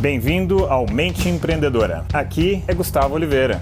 Bem-vindo ao Mente Empreendedora. Aqui é Gustavo Oliveira.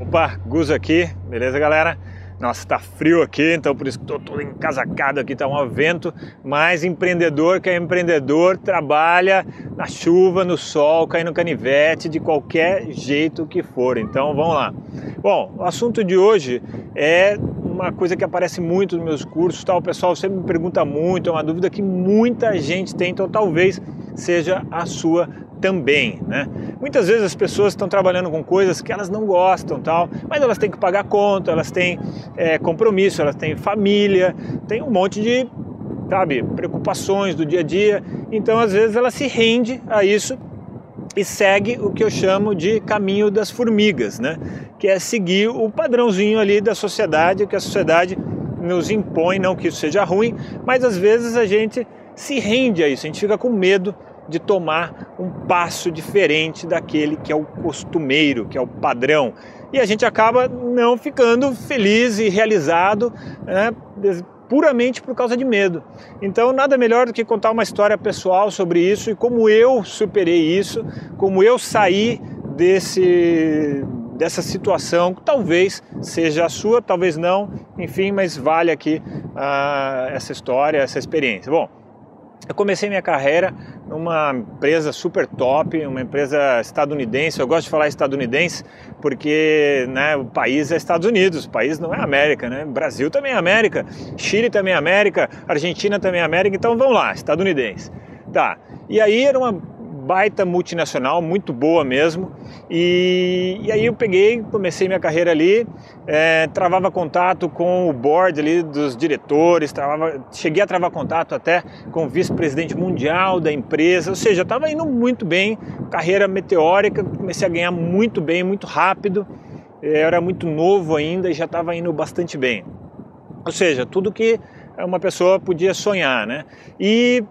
Opa, Gus aqui, beleza galera? Nossa, tá frio aqui, então por isso que tô todo encasacado aqui, tá um vento, mas empreendedor que é empreendedor trabalha na chuva, no sol, caindo canivete, de qualquer jeito que for. Então vamos lá. Bom, o assunto de hoje é uma coisa que aparece muito nos meus cursos, tal. O pessoal sempre me pergunta muito, é uma dúvida que muita gente tem, então talvez seja a sua também, né? Muitas vezes as pessoas estão trabalhando com coisas que elas não gostam, tal, mas elas têm que pagar conta, elas têm é, compromisso, elas têm família, tem um monte de, sabe, preocupações do dia a dia. Então, às vezes, ela se rende a isso e segue o que eu chamo de caminho das formigas, né? Que é seguir o padrãozinho ali da sociedade, que a sociedade nos impõe, não que isso seja ruim, mas às vezes a gente se rende a isso, a gente fica com medo de tomar um passo diferente daquele que é o costumeiro, que é o padrão. E a gente acaba não ficando feliz e realizado né, puramente por causa de medo. Então, nada melhor do que contar uma história pessoal sobre isso e como eu superei isso, como eu saí desse dessa situação, que talvez seja a sua, talvez não, enfim, mas vale aqui uh, essa história, essa experiência. Bom, eu comecei minha carreira numa empresa super top, uma empresa estadunidense. Eu gosto de falar estadunidense porque né, o país é Estados Unidos, o país não é América, né? Brasil também é América, Chile também é América, Argentina também é América. Então vamos lá, estadunidense. Tá. E aí era uma baita multinacional, muito boa mesmo. E, e aí eu peguei, comecei minha carreira ali, é, travava contato com o board ali dos diretores, travava, cheguei a travar contato até com o vice-presidente mundial da empresa, ou seja, estava indo muito bem, carreira meteórica, comecei a ganhar muito bem, muito rápido. Eu era muito novo ainda e já estava indo bastante bem. Ou seja, tudo que uma pessoa podia sonhar, né? E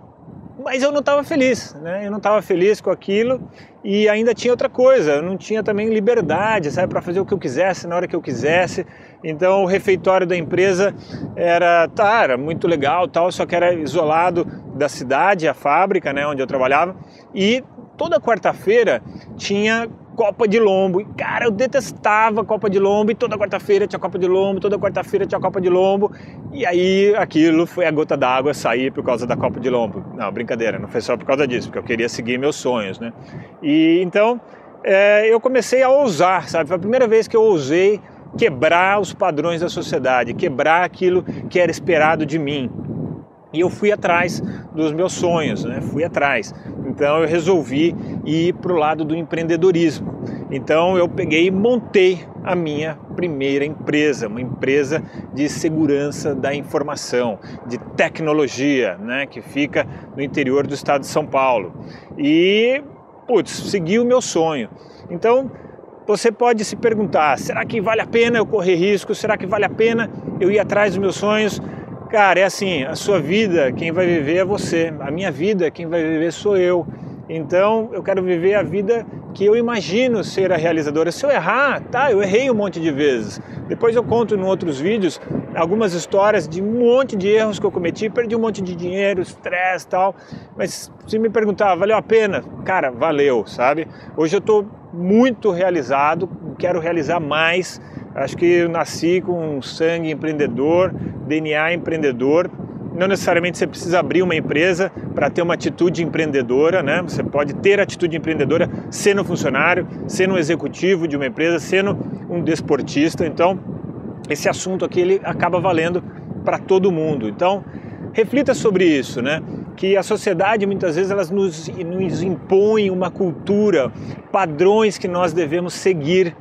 mas eu não estava feliz, né? Eu não estava feliz com aquilo e ainda tinha outra coisa, eu não tinha também liberdade, sabe, para fazer o que eu quisesse na hora que eu quisesse. Então o refeitório da empresa era, tá, era muito legal, tal, só que era isolado da cidade, a fábrica, né, onde eu trabalhava, e toda quarta-feira tinha Copa de Lombo. E, cara, eu detestava Copa de Lombo. E toda quarta-feira tinha Copa de Lombo, toda quarta-feira tinha Copa de Lombo. E aí aquilo foi a gota d'água sair por causa da Copa de Lombo. Não, brincadeira, não foi só por causa disso, porque eu queria seguir meus sonhos, né? E então é, eu comecei a ousar, sabe? Foi a primeira vez que eu ousei quebrar os padrões da sociedade, quebrar aquilo que era esperado de mim. E eu fui atrás dos meus sonhos, né? fui atrás. Então eu resolvi ir para o lado do empreendedorismo. Então eu peguei e montei a minha primeira empresa, uma empresa de segurança da informação, de tecnologia, né? que fica no interior do estado de São Paulo. E, putz, segui o meu sonho. Então você pode se perguntar: será que vale a pena eu correr risco? Será que vale a pena eu ir atrás dos meus sonhos? Cara, é assim, a sua vida, quem vai viver é você. A minha vida, quem vai viver sou eu. Então, eu quero viver a vida que eu imagino ser a realizadora. Se eu errar, tá, eu errei um monte de vezes. Depois eu conto em outros vídeos algumas histórias de um monte de erros que eu cometi, perdi um monte de dinheiro, estresse tal. Mas se me perguntar, valeu a pena? Cara, valeu, sabe? Hoje eu estou muito realizado, quero realizar mais Acho que eu nasci com sangue empreendedor, DNA empreendedor. Não necessariamente você precisa abrir uma empresa para ter uma atitude empreendedora, né? Você pode ter atitude empreendedora sendo funcionário, sendo um executivo de uma empresa, sendo um desportista. Então, esse assunto aqui ele acaba valendo para todo mundo. Então, reflita sobre isso, né? Que a sociedade muitas vezes elas nos, nos impõe uma cultura, padrões que nós devemos seguir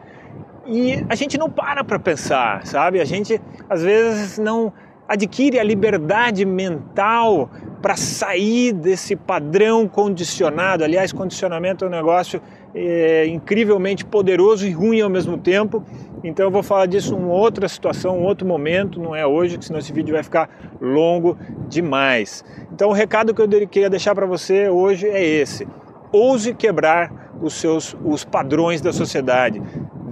e a gente não para para pensar, sabe? A gente às vezes não adquire a liberdade mental para sair desse padrão condicionado. Aliás, condicionamento é um negócio é, incrivelmente poderoso e ruim ao mesmo tempo. Então eu vou falar disso em outra situação, um outro momento, não é hoje, senão esse vídeo vai ficar longo demais. Então o recado que eu queria deixar para você hoje é esse: ouse quebrar os seus os padrões da sociedade.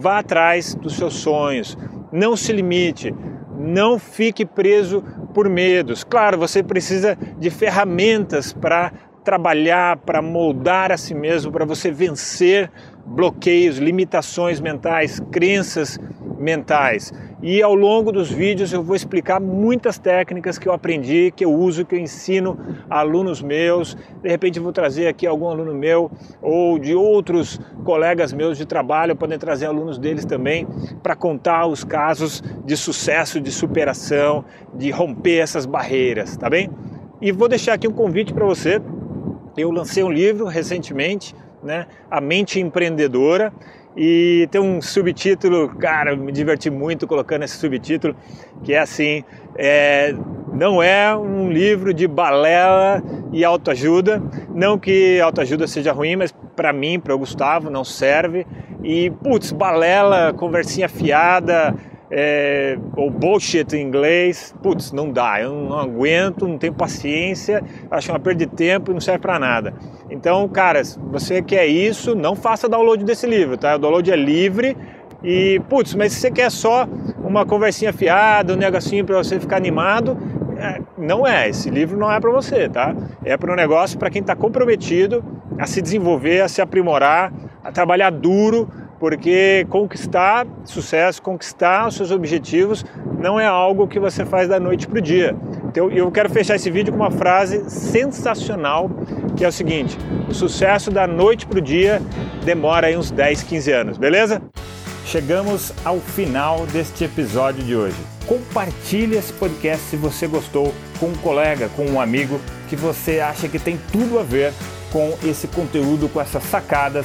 Vá atrás dos seus sonhos, não se limite, não fique preso por medos. Claro, você precisa de ferramentas para trabalhar, para moldar a si mesmo, para você vencer bloqueios, limitações mentais, crenças mentais. E ao longo dos vídeos eu vou explicar muitas técnicas que eu aprendi, que eu uso, que eu ensino a alunos meus. De repente vou trazer aqui algum aluno meu ou de outros colegas meus de trabalho, podem trazer alunos deles também para contar os casos de sucesso, de superação, de romper essas barreiras, tá bem? E vou deixar aqui um convite para você. Eu lancei um livro recentemente, né? A Mente Empreendedora e tem um subtítulo, cara, me diverti muito colocando esse subtítulo, que é assim: é, não é um livro de balela e autoajuda. Não que autoajuda seja ruim, mas para mim, para o Gustavo, não serve. E, putz, balela, conversinha fiada, é, ou bullshit em inglês, putz, não dá, eu não aguento, não tenho paciência, acho uma perda de tempo e não serve para nada. Então, cara, se você quer isso, não faça download desse livro, tá? O download é livre e, putz, mas se você quer só uma conversinha fiada, um negocinho para você ficar animado, é, não é, esse livro não é para você, tá? É para um negócio para quem está comprometido a se desenvolver, a se aprimorar, a trabalhar duro porque conquistar sucesso, conquistar os seus objetivos não é algo que você faz da noite para o dia. Então eu quero fechar esse vídeo com uma frase sensacional, que é o seguinte: o sucesso da noite para o dia demora aí uns 10, 15 anos, beleza? Chegamos ao final deste episódio de hoje. Compartilhe esse podcast se você gostou com um colega, com um amigo que você acha que tem tudo a ver com esse conteúdo, com essas sacadas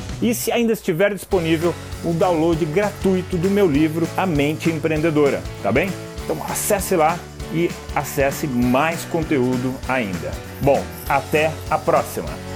e se ainda estiver disponível o download gratuito do meu livro A Mente Empreendedora, tá bem? Então acesse lá e acesse mais conteúdo ainda. Bom, até a próxima!